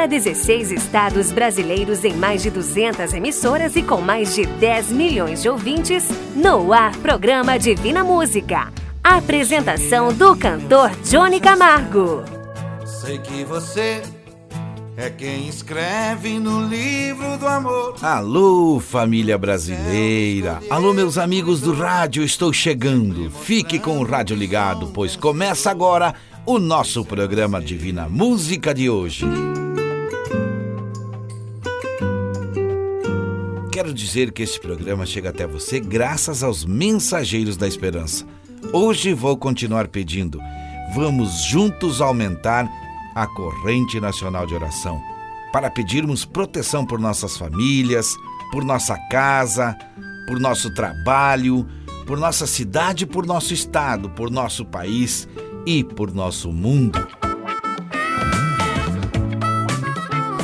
para 16 estados brasileiros em mais de 200 emissoras e com mais de 10 milhões de ouvintes, no ar programa Divina Música. Apresentação do cantor Johnny Camargo. Sei que você é quem escreve no livro do amor. Alô, família brasileira. Alô, meus amigos do rádio, estou chegando. Fique com o rádio ligado, pois começa agora o nosso programa Divina Música de hoje. Quero dizer que este programa chega até você graças aos mensageiros da esperança. Hoje vou continuar pedindo. Vamos juntos aumentar a corrente nacional de oração para pedirmos proteção por nossas famílias, por nossa casa, por nosso trabalho, por nossa cidade, por nosso estado, por nosso país e por nosso mundo.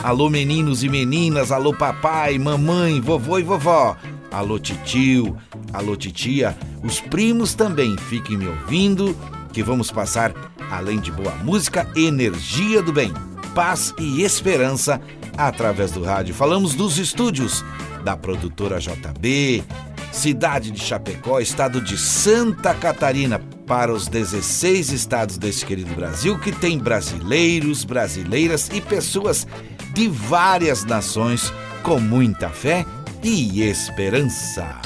Alô, meninos e meninas, alô, papai, mamãe, vovô e vovó, alô, titio, alô, titia, os primos também fiquem me ouvindo, que vamos passar, além de boa música, energia do bem, paz e esperança através do rádio. Falamos dos estúdios da produtora JB, cidade de Chapecó, estado de Santa Catarina, para os 16 estados deste querido Brasil, que tem brasileiros, brasileiras e pessoas de várias nações com muita fé e esperança.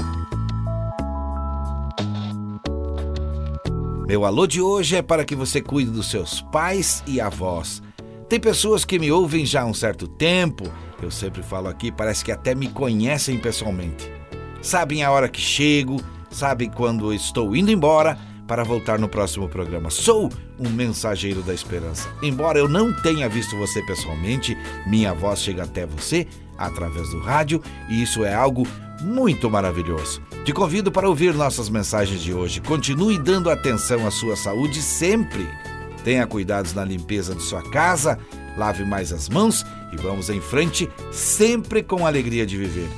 Meu alô de hoje é para que você cuide dos seus pais e avós. Tem pessoas que me ouvem já há um certo tempo, eu sempre falo aqui, parece que até me conhecem pessoalmente. Sabem a hora que chego, sabem quando estou indo embora para voltar no próximo programa. Sou um mensageiro da esperança. Embora eu não tenha visto você pessoalmente, minha voz chega até você através do rádio e isso é algo muito maravilhoso. Te convido para ouvir nossas mensagens de hoje. Continue dando atenção à sua saúde sempre. Tenha cuidados na limpeza de sua casa, lave mais as mãos e vamos em frente sempre com alegria de viver.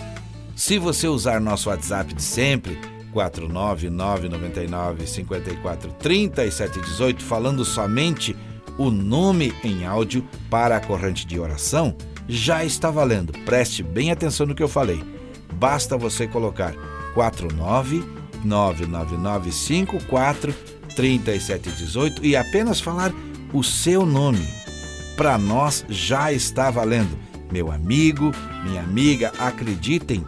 Se você usar nosso WhatsApp de sempre, 49999 543718 falando somente o nome em áudio para a corrente de oração, já está valendo. Preste bem atenção no que eu falei. Basta você colocar 49999543718 e apenas falar o seu nome. Para nós já está valendo. Meu amigo, minha amiga, acreditem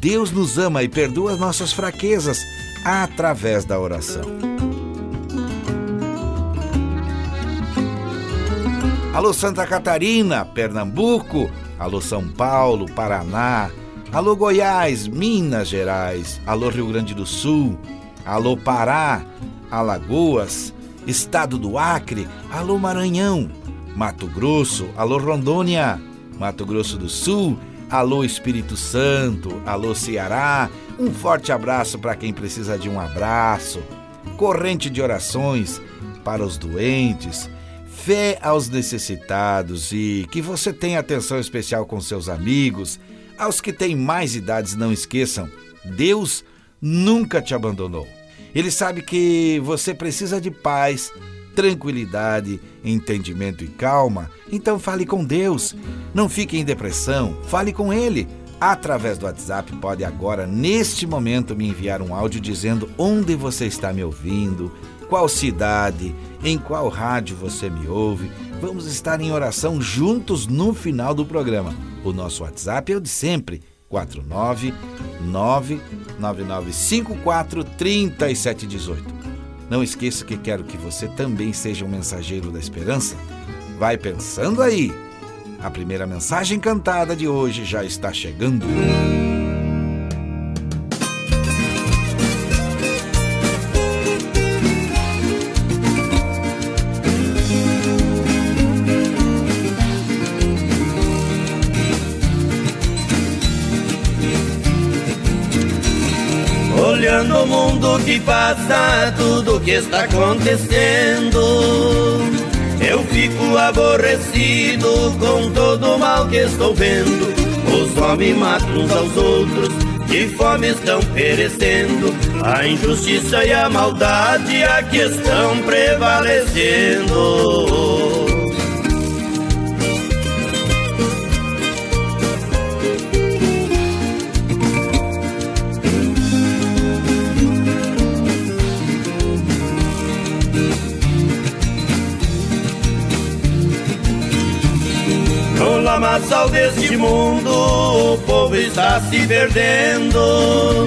Deus nos ama e perdoa as nossas fraquezas através da oração. Alô Santa Catarina, Pernambuco, alô São Paulo, Paraná, alô Goiás, Minas Gerais, alô Rio Grande do Sul, alô Pará, Alagoas, Estado do Acre, alô Maranhão, Mato Grosso, alô Rondônia, Mato Grosso do Sul, Alô Espírito Santo, alô Ceará, um forte abraço para quem precisa de um abraço, corrente de orações para os doentes, fé aos necessitados e que você tenha atenção especial com seus amigos. Aos que têm mais idades, não esqueçam: Deus nunca te abandonou. Ele sabe que você precisa de paz, tranquilidade, entendimento e calma, então fale com Deus. Não fique em depressão, fale com Ele. Através do WhatsApp, pode agora, neste momento, me enviar um áudio dizendo onde você está me ouvindo, qual cidade, em qual rádio você me ouve. Vamos estar em oração juntos no final do programa. O nosso WhatsApp é o de sempre, 499 9954 3718. Não esqueça que quero que você também seja um mensageiro da esperança. Vai pensando aí. A primeira mensagem cantada de hoje já está chegando. Mundo que passa, tudo que está acontecendo. Eu fico aborrecido com todo o mal que estou vendo. Os homens matam uns aos outros, de fome estão perecendo. A injustiça e a maldade aqui estão prevalecendo. Lamaçal deste mundo, o povo está se perdendo.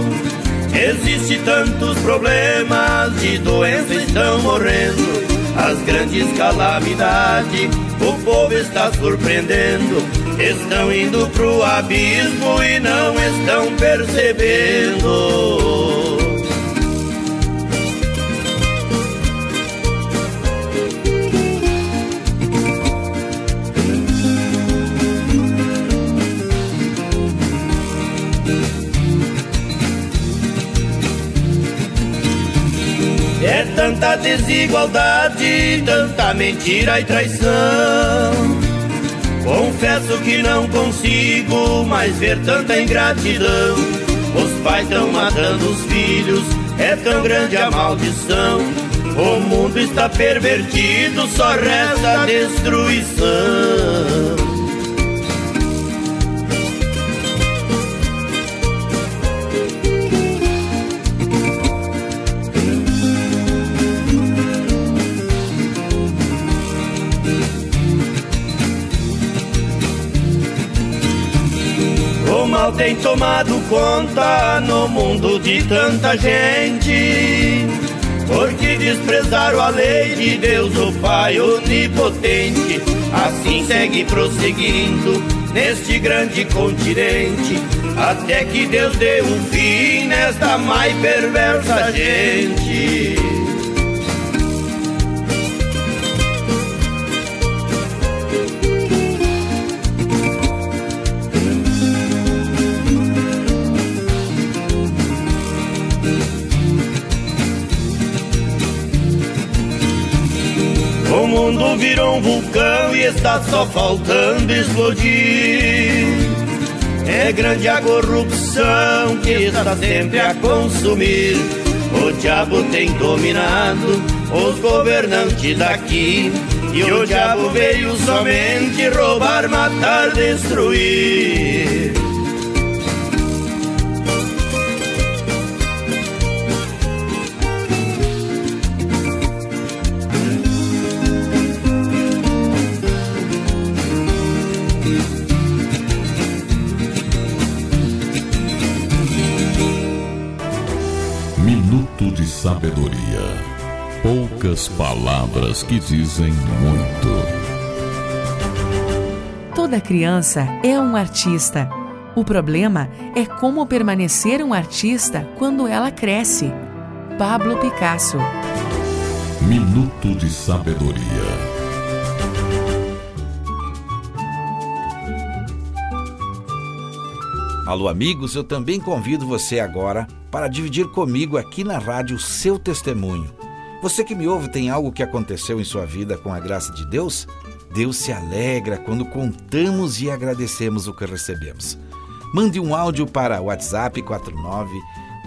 Existe tantos problemas, de doença estão morrendo. As grandes calamidades, o povo está surpreendendo. Estão indo pro abismo e não estão percebendo. Tanta desigualdade, tanta mentira e traição. Confesso que não consigo mais ver tanta ingratidão. Os pais estão matando os filhos, é tão grande a maldição. O mundo está pervertido, só resta destruição. Tem tomado conta no mundo de tanta gente. Porque desprezaram a lei de Deus, o Pai onipotente. Assim segue prosseguindo neste grande continente. Até que Deus dê um fim nesta mais perversa gente. Vulcão e está só faltando explodir. É grande a corrupção que está sempre a consumir. O diabo tem dominado os governantes daqui. E o diabo veio somente roubar, matar, destruir. Sabedoria. Poucas palavras que dizem muito. Toda criança é um artista. O problema é como permanecer um artista quando ela cresce. Pablo Picasso. Minuto de Sabedoria. Alô, amigos, eu também convido você agora para dividir comigo aqui na rádio o seu testemunho. Você que me ouve tem algo que aconteceu em sua vida com a graça de Deus? Deus se alegra quando contamos e agradecemos o que recebemos. Mande um áudio para WhatsApp 49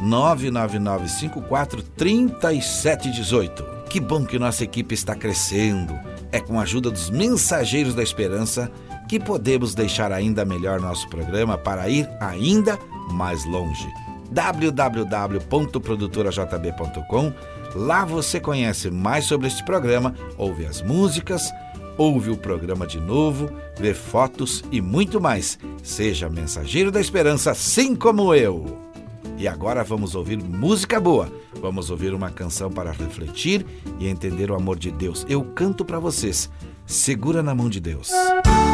99954 3718. Que bom que nossa equipe está crescendo. É com a ajuda dos mensageiros da esperança que podemos deixar ainda melhor nosso programa para ir ainda mais longe. www.produtorajb.com Lá você conhece mais sobre este programa, ouve as músicas, ouve o programa de novo, vê fotos e muito mais. Seja mensageiro da esperança, assim como eu. E agora vamos ouvir música boa. Vamos ouvir uma canção para refletir e entender o amor de Deus. Eu canto para vocês. Segura na mão de Deus. as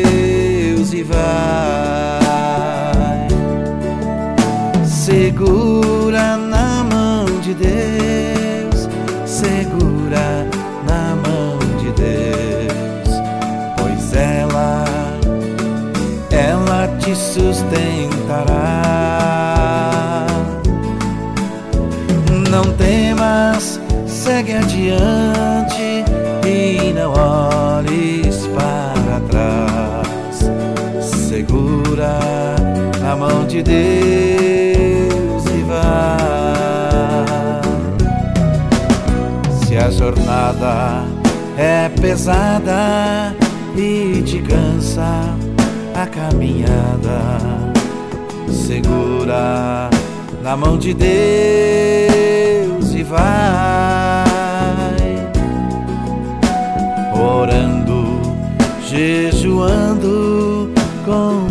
vai. Segura na mão de Deus, segura na mão de Deus, pois ela, ela te sustentará. Não temas, segue adiante na mão de Deus e vai. Se a jornada é pesada e te cansa a caminhada, segura na mão de Deus e vai orando, jejuando, confiando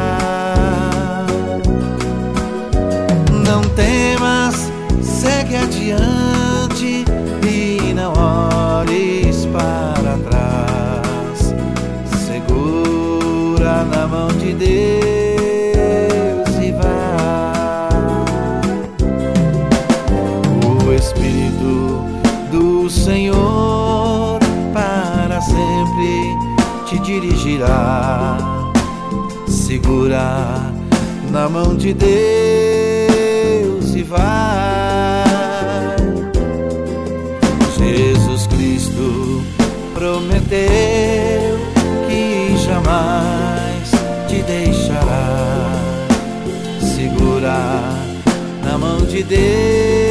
Senhor para sempre te dirigirá. Segura na mão de Deus e vai. Jesus Cristo prometeu que jamais te deixará. Segura na mão de Deus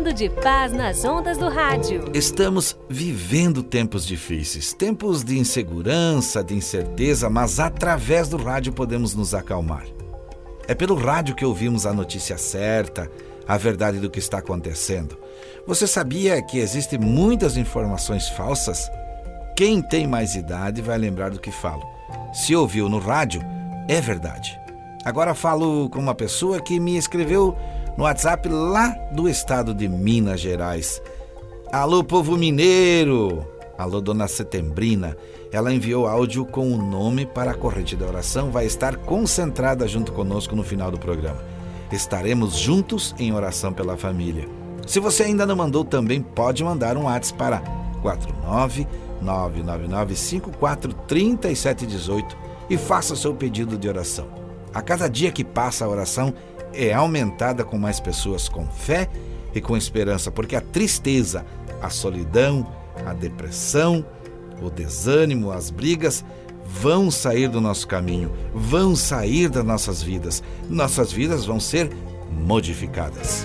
falando de paz nas ondas do rádio. Estamos vivendo tempos difíceis, tempos de insegurança, de incerteza, mas através do rádio podemos nos acalmar. É pelo rádio que ouvimos a notícia certa, a verdade do que está acontecendo. Você sabia que existem muitas informações falsas? Quem tem mais idade vai lembrar do que falo. Se ouviu no rádio, é verdade. Agora falo com uma pessoa que me escreveu no WhatsApp lá do estado de Minas Gerais. Alô, povo mineiro! Alô, dona Setembrina. Ela enviou áudio com o nome para a corrente da oração. Vai estar concentrada junto conosco no final do programa. Estaremos juntos em oração pela família. Se você ainda não mandou, também pode mandar um WhatsApp para 49999543718 e faça seu pedido de oração. A cada dia que passa a oração é aumentada com mais pessoas com fé e com esperança, porque a tristeza, a solidão, a depressão, o desânimo, as brigas vão sair do nosso caminho, vão sair das nossas vidas. Nossas vidas vão ser modificadas.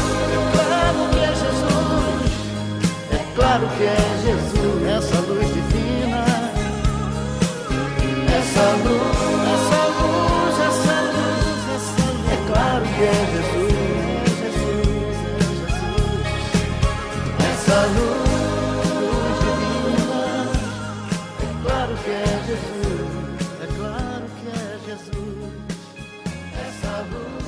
Claro que é Jesus, essa luz divina, essa luz, essa luz, essa luz, essa luz. É claro que é Jesus, é Jesus, é Jesus, essa luz divina, é claro que é Jesus, é claro que é Jesus, essa luz.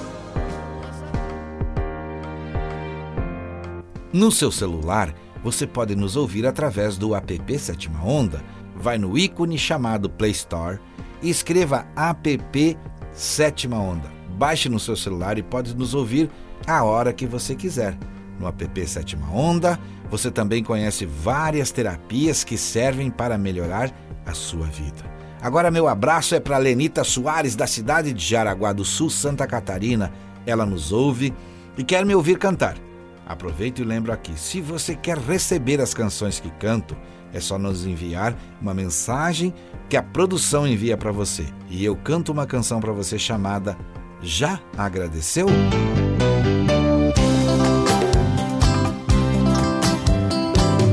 No seu celular, você pode nos ouvir através do app Sétima Onda. Vai no ícone chamado Play Store e escreva app Sétima Onda. Baixe no seu celular e pode nos ouvir a hora que você quiser. No app Sétima Onda, você também conhece várias terapias que servem para melhorar a sua vida. Agora meu abraço é para Lenita Soares, da cidade de Jaraguá do Sul, Santa Catarina. Ela nos ouve e quer me ouvir cantar. Aproveito e lembro aqui: se você quer receber as canções que canto, É só nos enviar uma mensagem que a produção envia para você. E eu canto uma canção para você chamada Já Agradeceu?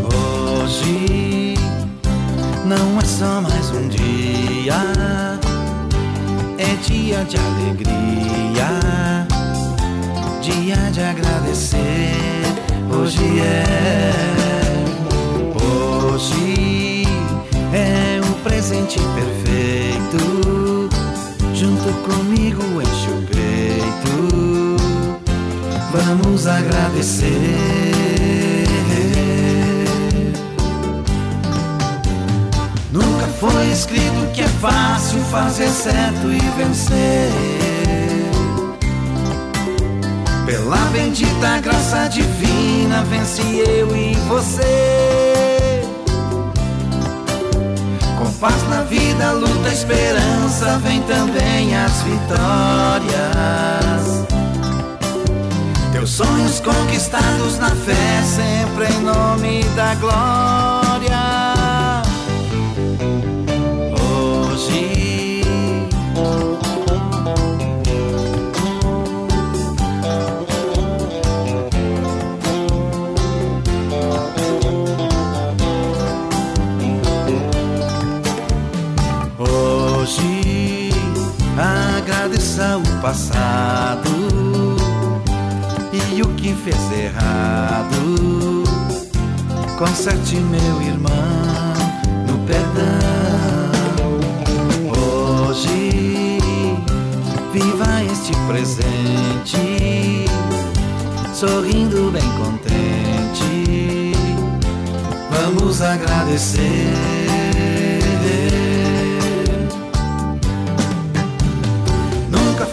Hoje não é só mais um dia, é dia de alegria, vamos agradecer. Nunca foi escrito que é fácil fazer certo e vencer. Pela bendita graça divina, vence eu e você. Com paz na vida, luta, esperança, vem também as vitórias. Teus sonhos conquistados na fé, sempre em nome da glória. E o que fez errado. Conserte meu irmão no perdão. Hoje viva este presente, sorrindo bem contente. Vamos agradecer.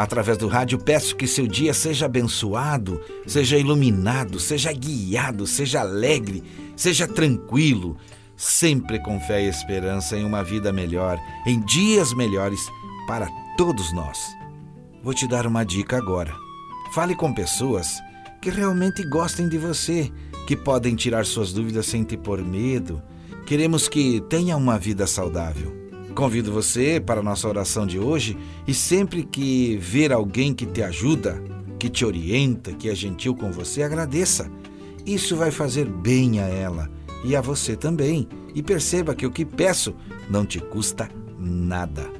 Através do rádio, peço que seu dia seja abençoado, seja iluminado, seja guiado, seja alegre, seja tranquilo, sempre com fé e esperança em uma vida melhor, em dias melhores para todos nós. Vou te dar uma dica agora. Fale com pessoas que realmente gostem de você, que podem tirar suas dúvidas sem te pôr medo. Queremos que tenha uma vida saudável. Convido você para a nossa oração de hoje e sempre que ver alguém que te ajuda, que te orienta, que é gentil com você, agradeça. Isso vai fazer bem a ela e a você também. E perceba que o que peço não te custa nada.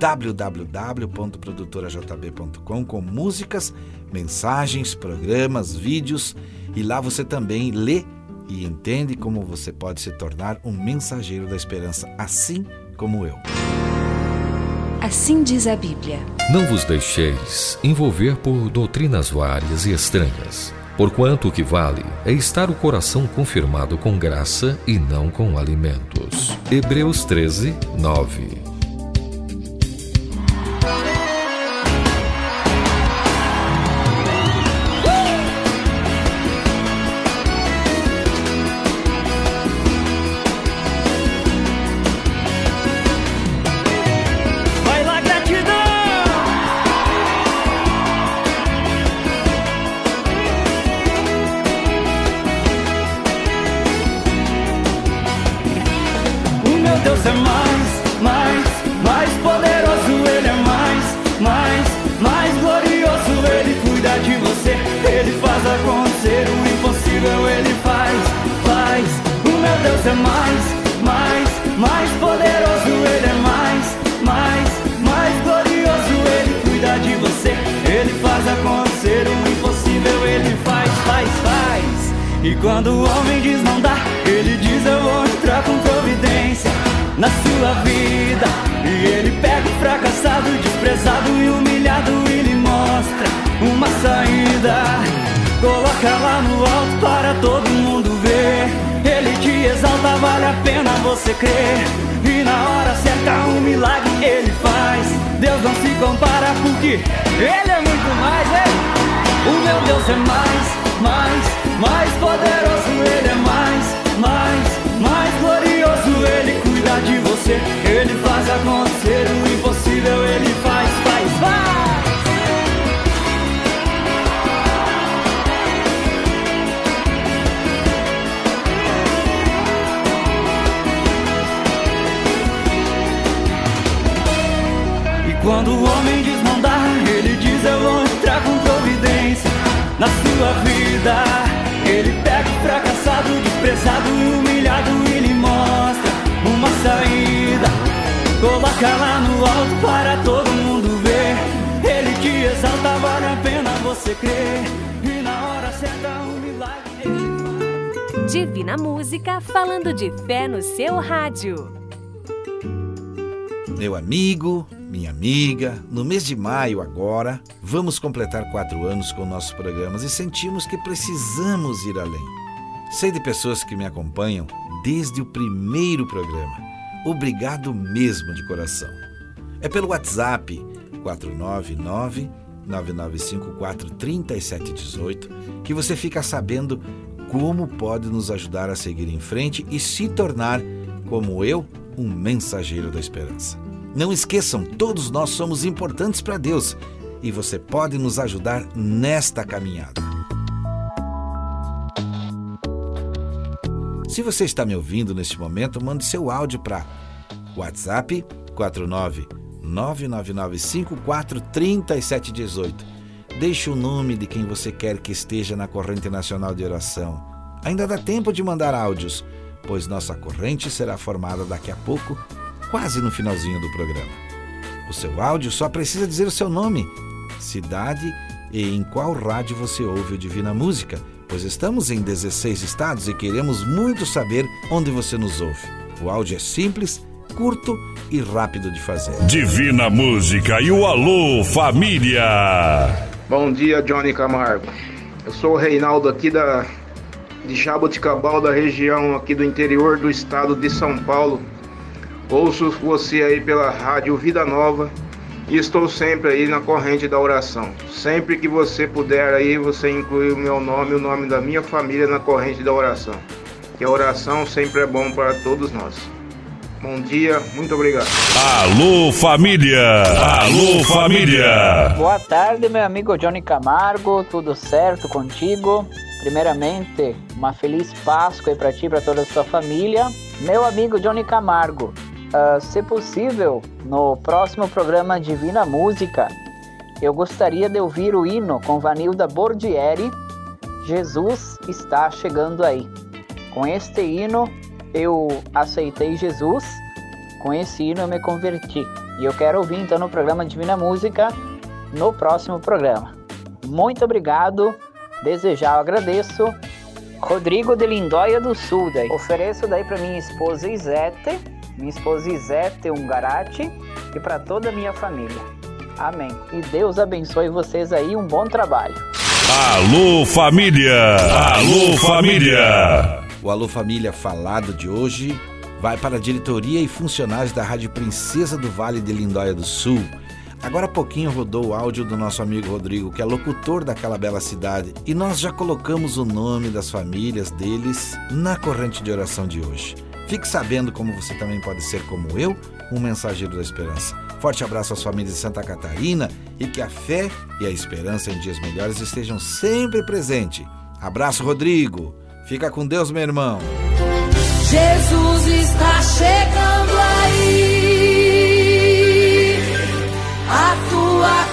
www.produtorajb.com com músicas, mensagens, programas, vídeos e lá você também lê e entende como você pode se tornar um mensageiro da esperança, assim como eu. Assim diz a Bíblia. Não vos deixeis envolver por doutrinas várias e estranhas, porquanto o que vale é estar o coração confirmado com graça e não com alimentos. Hebreus 13, 9. E quando o homem diz não dá, ele diz eu vou entrar com providência na sua vida. E ele pega o fracassado, desprezado e humilhado e lhe mostra uma saída. Coloca lá no alto para todo mundo ver. Ele te exalta, vale a pena você crer. E na hora certa um milagre ele faz. Deus não se compara porque ele é muito mais, hein? O meu Deus é mais, mais, mais poderoso. Ele é mais, mais, mais glorioso. Ele cuida de você, ele faz acontecer o impossível. Ele faz, faz, faz. E quando o homem dá, ele diz eu vou entrar com providência na sua vida. Ele pega o fracassado, desprezado e humilhado e lhe mostra uma saída. Coloca lá no alto para todo mundo ver. Ele te exalta, vale a pena você crer. E na hora certa um milagre ele. Divina Música falando de fé no seu rádio. Meu amigo, amiga, no mês de maio agora, vamos completar quatro anos com nossos programas e sentimos que precisamos ir além. Sei de pessoas que me acompanham desde o primeiro programa. Obrigado mesmo de coração. É pelo WhatsApp 499 9954 3718 que você fica sabendo como pode nos ajudar a seguir em frente e se tornar, como eu, um mensageiro da esperança. Não esqueçam, todos nós somos importantes para Deus e você pode nos ajudar nesta caminhada. Se você está me ouvindo neste momento, mande seu áudio para WhatsApp 49 99954 3718. Deixe o nome de quem você quer que esteja na corrente nacional de oração. Ainda dá tempo de mandar áudios, pois nossa corrente será formada daqui a pouco, quase no finalzinho do programa. O seu áudio só precisa dizer o seu nome, cidade e em qual rádio você ouve o Divina Música, pois estamos em 16 estados e queremos muito saber onde você nos ouve. O áudio é simples, curto e rápido de fazer. Divina Música e o Alô Família. Bom dia, Johnny Camargo. Eu sou o Reinaldo aqui da de Jaboticabal, da região aqui do interior do estado de São Paulo. Ouço você aí pela rádio Vida Nova e estou sempre aí na corrente da oração. Sempre que você puder aí, você inclui o meu nome e o nome da minha família na corrente da oração. Que a oração sempre é bom para todos nós. Bom dia, muito obrigado. Alô Família. Alô Família. Boa tarde, meu amigo Johnny Camargo. Tudo certo contigo? Primeiramente, uma feliz Páscoa aí para ti e para toda a sua família. Meu amigo Johnny Camargo, uh, se possível, no próximo programa Divina Música, eu gostaria de ouvir o hino com Vanilda Bordieri. Jesus está chegando aí. Com este hino, eu aceitei Jesus. Com esse hino, eu me converti. E eu quero ouvir então no programa Divina Música, no próximo programa. Muito obrigado. Desejar, agradeço. Rodrigo de Lindóia do Sul, daí. Ofereço daí para minha esposa Isete, minha esposa Isete Ungarati e para toda a minha família. Amém. E Deus abençoe vocês aí, um bom trabalho. Alô Família. Alô Família. O Alô Família falado de hoje vai para a diretoria e funcionários da Rádio Princesa do Vale de Lindóia do Sul. Agora há pouquinho rodou o áudio do nosso amigo Rodrigo, que é locutor daquela bela cidade, e nós já colocamos o nome das famílias deles na corrente de oração de hoje. Fique sabendo como você também pode ser como eu, um mensageiro da esperança. Forte abraço às famílias de Santa Catarina e que a fé e a esperança em dias melhores estejam sempre presentes. Abraço, Rodrigo. Fica com Deus, meu irmão. Jesus está chegando aí. A tua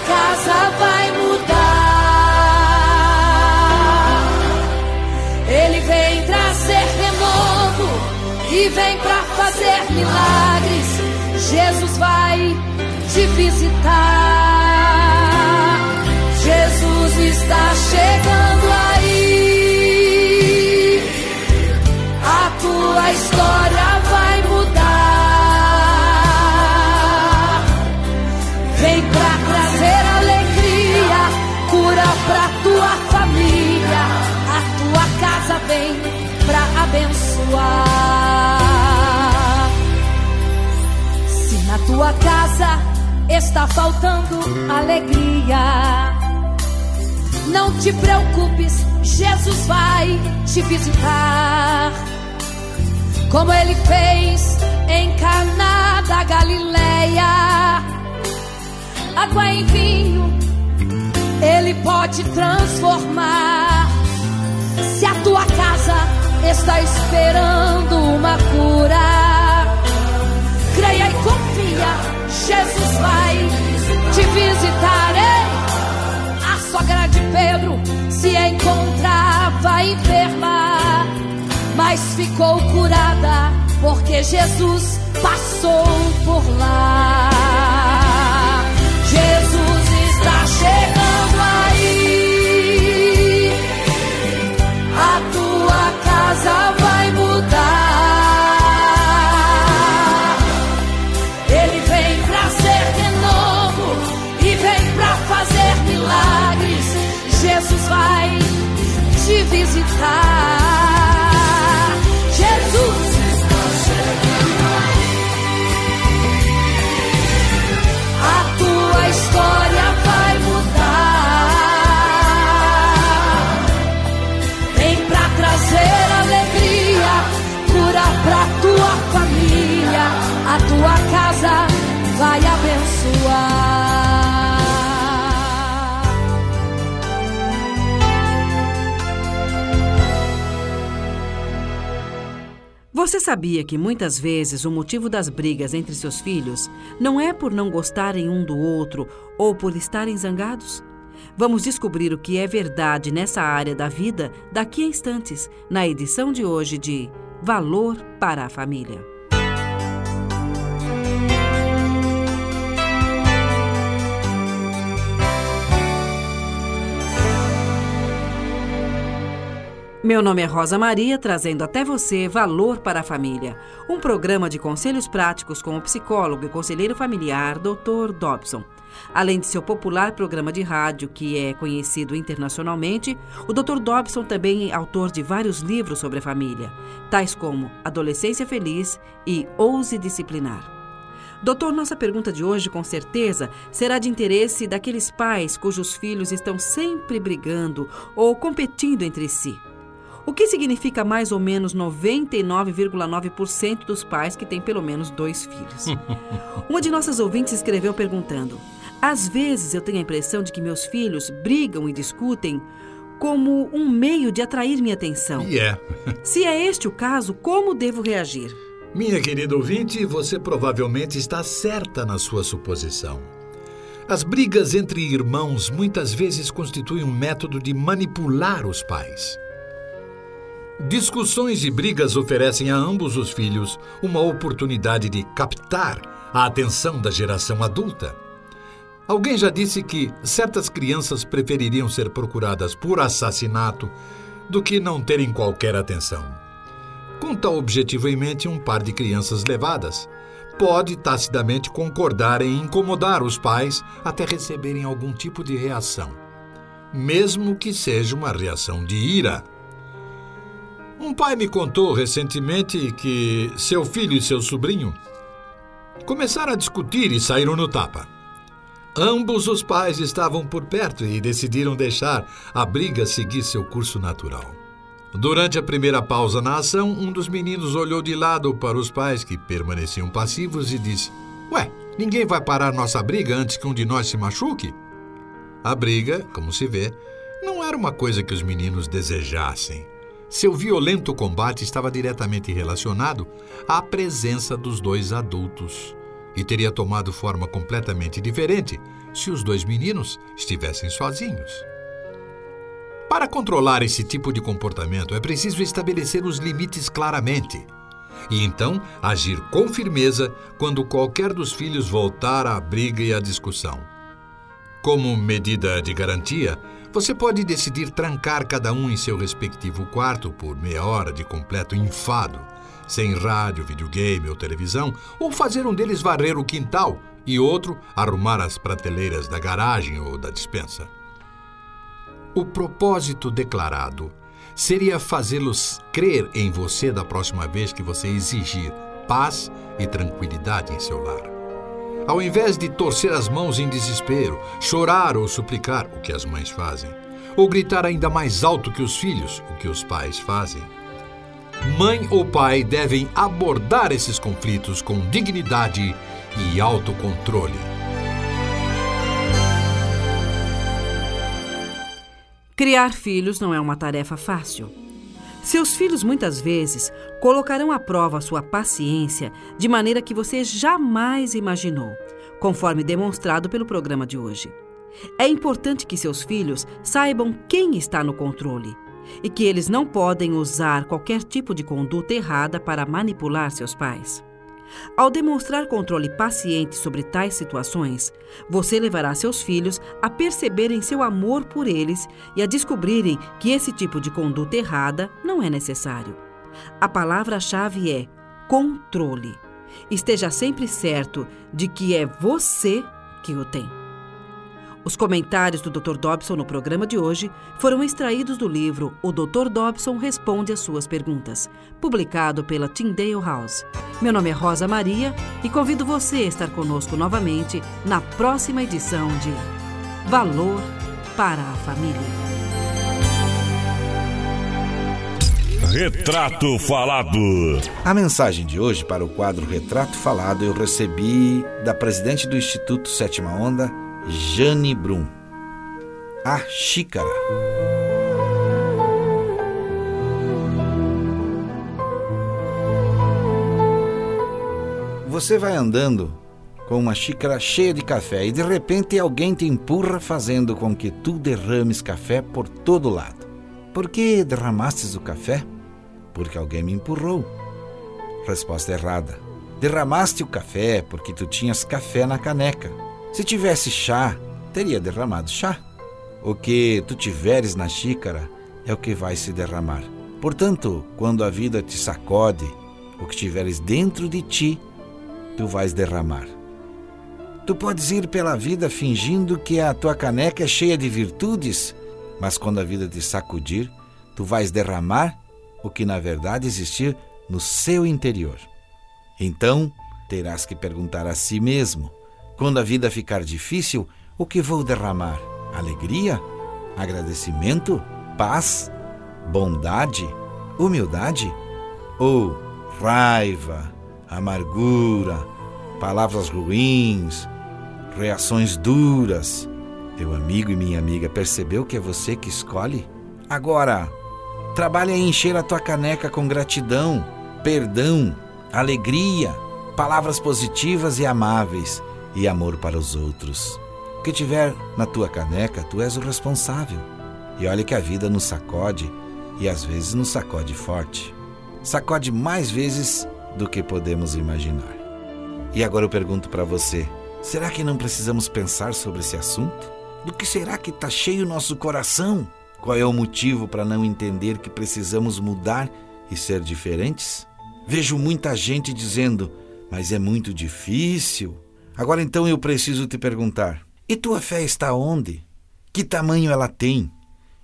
vem para fazer milagres. Jesus vai te visitar. Jesus está chegando aí. Tua casa está faltando alegria. Não te preocupes, Jesus vai te visitar. Como ele fez em Caná da Galileia. Água em vinho, ele pode transformar. Se a tua casa está esperando uma cura, creia e confia, Jesus vai te visitar. Ei, a sogra de Pedro se encontrava enferma, mas ficou curada porque Jesus passou por lá. Jesus Jesus está chegando A tua história vai mudar. Vem pra trazer alegria, cura pra tua família. A tua casa vai abençoar. Você sabia que muitas vezes o motivo das brigas entre seus filhos não é por não gostarem um do outro ou por estarem zangados? Vamos descobrir o que é verdade nessa área da vida daqui a instantes, na edição de hoje de Valor para a Família. Meu nome é Rosa Maria, trazendo até você Valor para a Família, um programa de conselhos práticos com o psicólogo e conselheiro familiar Dr. Dobson. Além de seu popular programa de rádio, que é conhecido internacionalmente, o Dr. Dobson também é autor de vários livros sobre a família, tais como Adolescência Feliz e Ouse Disciplinar. Doutor, nossa pergunta de hoje, com certeza, será de interesse daqueles pais cujos filhos estão sempre brigando ou competindo entre si. O que significa mais ou menos 99,9% dos pais que têm pelo menos dois filhos. Uma de nossas ouvintes escreveu perguntando: Às vezes eu tenho a impressão de que meus filhos brigam e discutem como um meio de atrair minha atenção. E é. Se é este o caso, como devo reagir? Minha querida ouvinte, você provavelmente está certa na sua suposição. As brigas entre irmãos muitas vezes constituem um método de manipular os pais. Discussões e brigas oferecem a ambos os filhos uma oportunidade de captar a atenção da geração adulta. Alguém já disse que certas crianças prefeririam ser procuradas por assassinato do que não terem qualquer atenção. Com tal objetivo em mente, um par de crianças levadas pode tacidamente concordar em incomodar os pais até receberem algum tipo de reação, mesmo que seja uma reação de ira. Um pai me contou recentemente que seu filho e seu sobrinho começaram a discutir e saíram no tapa. Ambos os pais estavam por perto e decidiram deixar a briga seguir seu curso natural. Durante a primeira pausa na ação, um dos meninos olhou de lado para os pais que permaneciam passivos e disse: Ué, ninguém vai parar nossa briga antes que um de nós se machuque? A briga, como se vê, não era uma coisa que os meninos desejassem. Seu violento combate estava diretamente relacionado à presença dos dois adultos e teria tomado forma completamente diferente se os dois meninos estivessem sozinhos. Para controlar esse tipo de comportamento é preciso estabelecer os limites claramente e então agir com firmeza quando qualquer dos filhos voltar à briga e à discussão. Como medida de garantia, você pode decidir trancar cada um em seu respectivo quarto por meia hora de completo enfado, sem rádio, videogame ou televisão, ou fazer um deles varrer o quintal e outro arrumar as prateleiras da garagem ou da dispensa. O propósito declarado seria fazê-los crer em você da próxima vez que você exigir paz e tranquilidade em seu lar. Ao invés de torcer as mãos em desespero, chorar ou suplicar, o que as mães fazem, ou gritar ainda mais alto que os filhos, o que os pais fazem, mãe ou pai devem abordar esses conflitos com dignidade e autocontrole. Criar filhos não é uma tarefa fácil. Seus filhos muitas vezes colocarão à prova sua paciência de maneira que você jamais imaginou, conforme demonstrado pelo programa de hoje. É importante que seus filhos saibam quem está no controle e que eles não podem usar qualquer tipo de conduta errada para manipular seus pais. Ao demonstrar controle paciente sobre tais situações, você levará seus filhos a perceberem seu amor por eles e a descobrirem que esse tipo de conduta errada não é necessário. A palavra-chave é controle. Esteja sempre certo de que é você que o tem. Os comentários do Dr. Dobson no programa de hoje foram extraídos do livro O Dr. Dobson Responde às Suas Perguntas, publicado pela Tyndale House. Meu nome é Rosa Maria e convido você a estar conosco novamente na próxima edição de Valor para a Família. Retrato Falado. A mensagem de hoje para o quadro Retrato Falado eu recebi da presidente do Instituto Sétima Onda, Jane Brum. A xícara. Você vai andando com uma xícara cheia de café e de repente alguém te empurra fazendo com que tu derrames café por todo lado. Por que derramastes o café? Porque alguém me empurrou. Resposta errada. Derramaste o café porque tu tinhas café na caneca. Se tivesse chá, teria derramado chá. O que tu tiveres na xícara é o que vai se derramar. Portanto, quando a vida te sacode, o que tiveres dentro de ti, tu vais derramar. Tu podes ir pela vida fingindo que a tua caneca é cheia de virtudes, mas quando a vida te sacudir, tu vais derramar o que na verdade existir no seu interior. Então, terás que perguntar a si mesmo: quando a vida ficar difícil, o que vou derramar? Alegria? Agradecimento? Paz? Bondade? Humildade? Ou raiva? Amargura? Palavras ruins? Reações duras? Meu amigo e minha amiga, percebeu que é você que escolhe? Agora, trabalhe em encher a tua caneca com gratidão, perdão, alegria, palavras positivas e amáveis e amor para os outros. O que tiver na tua caneca, tu és o responsável. E olha que a vida nos sacode e às vezes nos sacode forte. Sacode mais vezes do que podemos imaginar. E agora eu pergunto para você: será que não precisamos pensar sobre esse assunto? Do que será que está cheio o nosso coração? Qual é o motivo para não entender que precisamos mudar e ser diferentes? Vejo muita gente dizendo, mas é muito difícil. Agora então eu preciso te perguntar: e tua fé está onde? Que tamanho ela tem?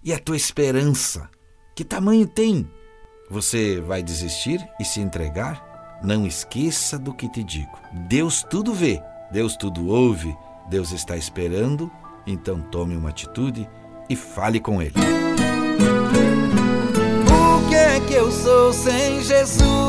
E a tua esperança? Que tamanho tem? Você vai desistir e se entregar? Não esqueça do que te digo. Deus tudo vê, Deus tudo ouve, Deus está esperando, então tome uma atitude e fale com Ele. O que é que eu sou sem Jesus?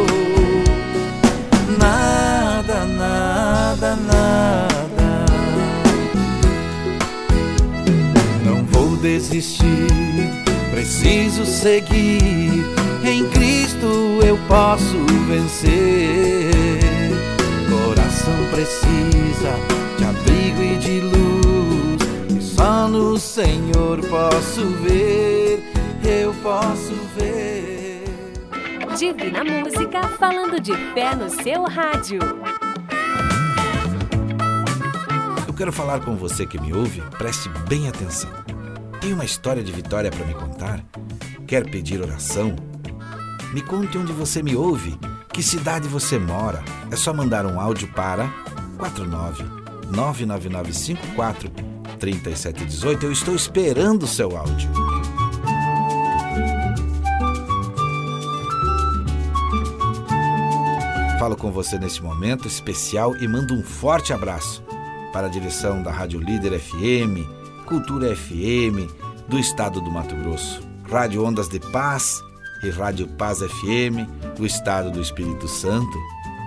Desistir, preciso seguir. Em Cristo eu posso vencer. Coração precisa de abrigo e de luz. E só no Senhor posso ver, eu posso ver. Divina Música falando de fé no seu rádio. quero falar com você que me ouve, preste bem atenção. Tem uma história de vitória para me contar? Quer pedir oração? Me conte onde você me ouve, que cidade você mora. É só mandar um áudio para 49 99954 3718. Eu estou esperando o seu áudio. Falo com você neste momento especial e mando um forte abraço para a direção da Rádio Líder FM, Cultura FM do estado do Mato Grosso, Rádio Ondas de Paz e Rádio Paz FM do estado do Espírito Santo.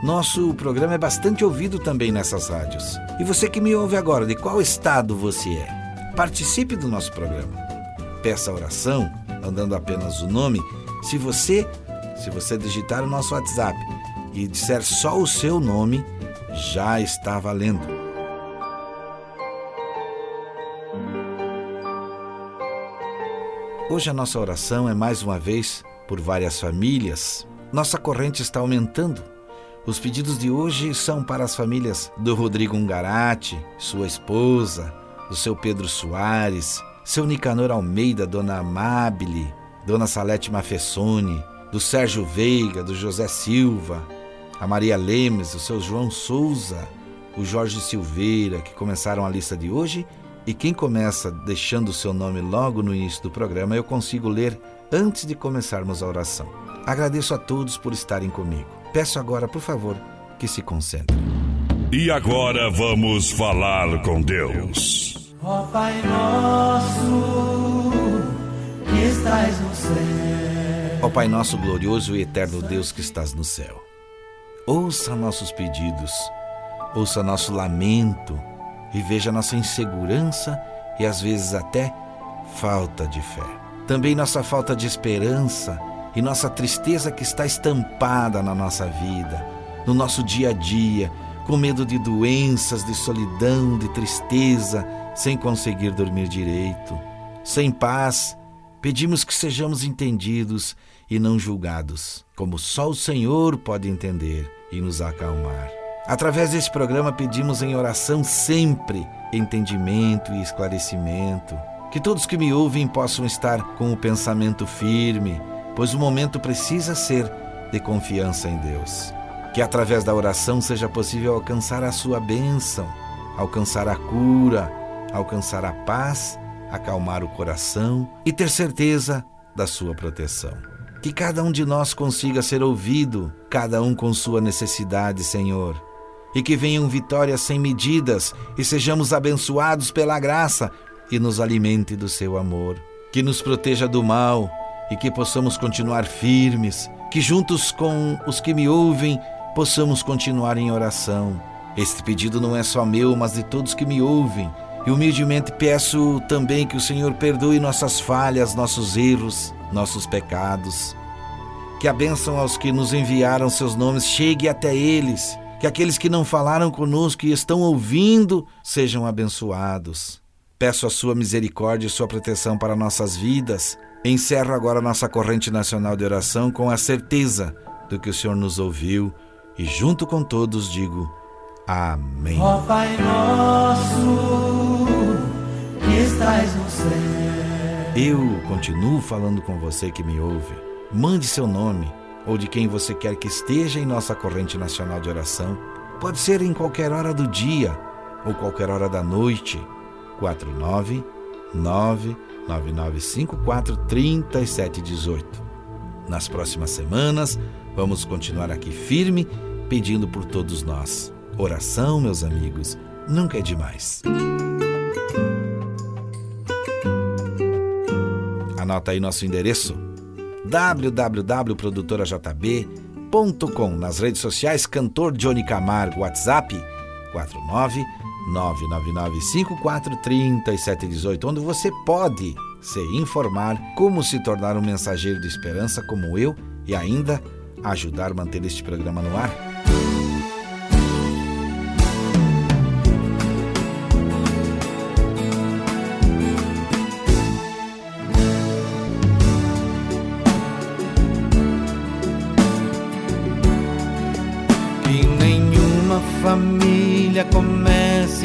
Nosso programa é bastante ouvido também nessas rádios. E você que me ouve agora, de qual estado você é? Participe do nosso programa. Peça oração, mandando apenas o nome. Se você, se você digitar o nosso WhatsApp e disser só o seu nome, já está valendo. Hoje a nossa oração é mais uma vez por várias famílias. Nossa corrente está aumentando. Os pedidos de hoje são para as famílias do Rodrigo Ungarati, sua esposa, do seu Pedro Soares, seu Nicanor Almeida, dona Amabile, dona Salete Mafessoni, do Sérgio Veiga, do José Silva, a Maria Lemes, o seu João Souza, o Jorge Silveira, que começaram a lista de hoje e quem começa deixando o seu nome logo no início do programa, eu consigo ler antes de começarmos a oração. Agradeço a todos por estarem comigo. Peço agora, por favor, que se concentrem. E agora vamos falar com Deus. Ó Pai nosso, que estás no céu. Ó Pai nosso glorioso e eterno Deus que estás no céu. Ouça nossos pedidos, ouça nosso lamento e veja nossa insegurança e às vezes até falta de fé. Também nossa falta de esperança e nossa tristeza que está estampada na nossa vida, no nosso dia a dia, com medo de doenças, de solidão, de tristeza, sem conseguir dormir direito, sem paz. Pedimos que sejamos entendidos e não julgados, como só o Senhor pode entender e nos acalmar. Através desse programa pedimos em oração sempre entendimento e esclarecimento. Que todos que me ouvem possam estar com o pensamento firme, pois o momento precisa ser de confiança em Deus. Que através da oração seja possível alcançar a sua bênção, alcançar a cura, alcançar a paz, acalmar o coração e ter certeza da sua proteção. Que cada um de nós consiga ser ouvido, cada um com sua necessidade, Senhor e que venham vitórias sem medidas e sejamos abençoados pela graça e nos alimente do seu amor. Que nos proteja do mal e que possamos continuar firmes, que juntos com os que me ouvem possamos continuar em oração. Este pedido não é só meu, mas de todos que me ouvem. E humildemente peço também que o Senhor perdoe nossas falhas, nossos erros, nossos pecados. Que a bênção aos que nos enviaram seus nomes chegue até eles que aqueles que não falaram conosco e estão ouvindo sejam abençoados. Peço a sua misericórdia e sua proteção para nossas vidas. Encerro agora nossa corrente nacional de oração com a certeza do que o Senhor nos ouviu e junto com todos digo Amém. Ó Pai nosso, que estás no céu. Eu continuo falando com você que me ouve. Mande seu nome ou de quem você quer que esteja em nossa corrente nacional de oração. Pode ser em qualquer hora do dia ou qualquer hora da noite. 49 99954 3718. Nas próximas semanas, vamos continuar aqui firme, pedindo por todos nós. Oração, meus amigos, nunca é demais. Anota aí nosso endereço www.produtorajb.com. Nas redes sociais, cantor Johnny Camargo, WhatsApp 49 999543718, onde você pode se informar como se tornar um mensageiro de esperança como eu e ainda ajudar a manter este programa no ar.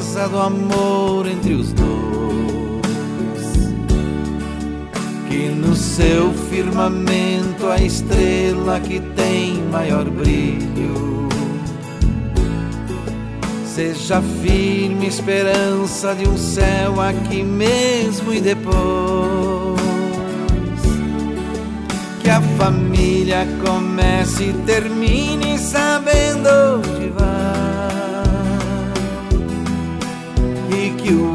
do amor entre os dois. Que no seu firmamento a estrela que tem maior brilho seja firme esperança de um céu aqui mesmo e depois. Que a família comece e termine sabendo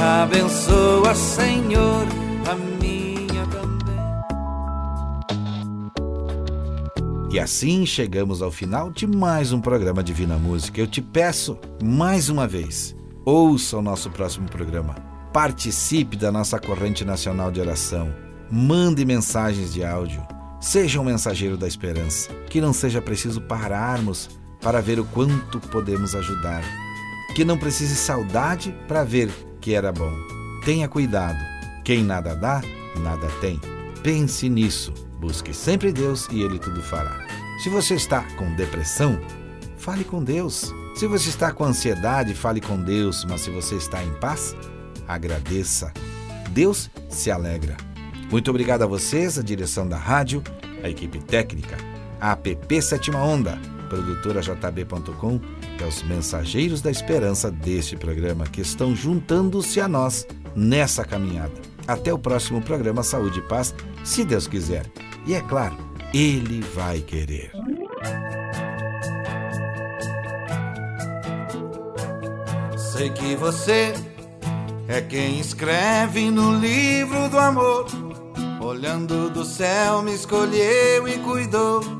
Abençoa, Senhor, a minha também. E assim chegamos ao final de mais um programa Divina Música. Eu te peço mais uma vez, ouça o nosso próximo programa. Participe da nossa corrente nacional de oração. Mande mensagens de áudio. Seja um mensageiro da esperança. Que não seja preciso pararmos para ver o quanto podemos ajudar. Que não precise saudade para ver que era bom. Tenha cuidado. Quem nada dá, nada tem. Pense nisso. Busque sempre Deus e Ele tudo fará. Se você está com depressão, fale com Deus. Se você está com ansiedade, fale com Deus. Mas se você está em paz, agradeça. Deus se alegra. Muito obrigado a vocês, a direção da rádio, a equipe técnica, a APP Sétima Onda, produtora jb.com e aos mensageiros da esperança deste programa que estão juntando-se a nós nessa caminhada. Até o próximo programa Saúde e Paz, se Deus quiser. E é claro, Ele vai querer. Sei que você é quem escreve no livro do amor. Olhando do céu, me escolheu e cuidou.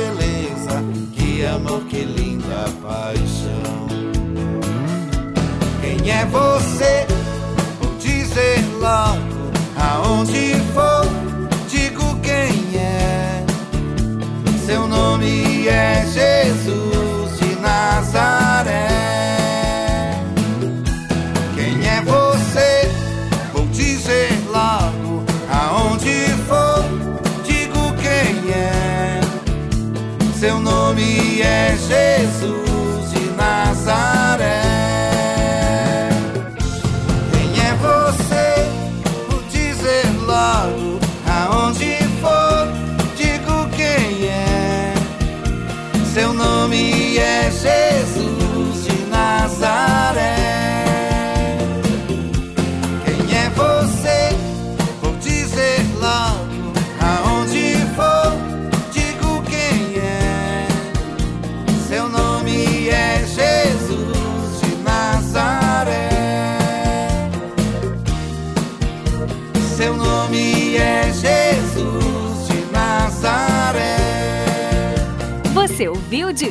amor, que linda paixão. Quem é você? Vou dizer logo aonde for, digo quem é. Seu nome é Jesus Jesus de Nazaré.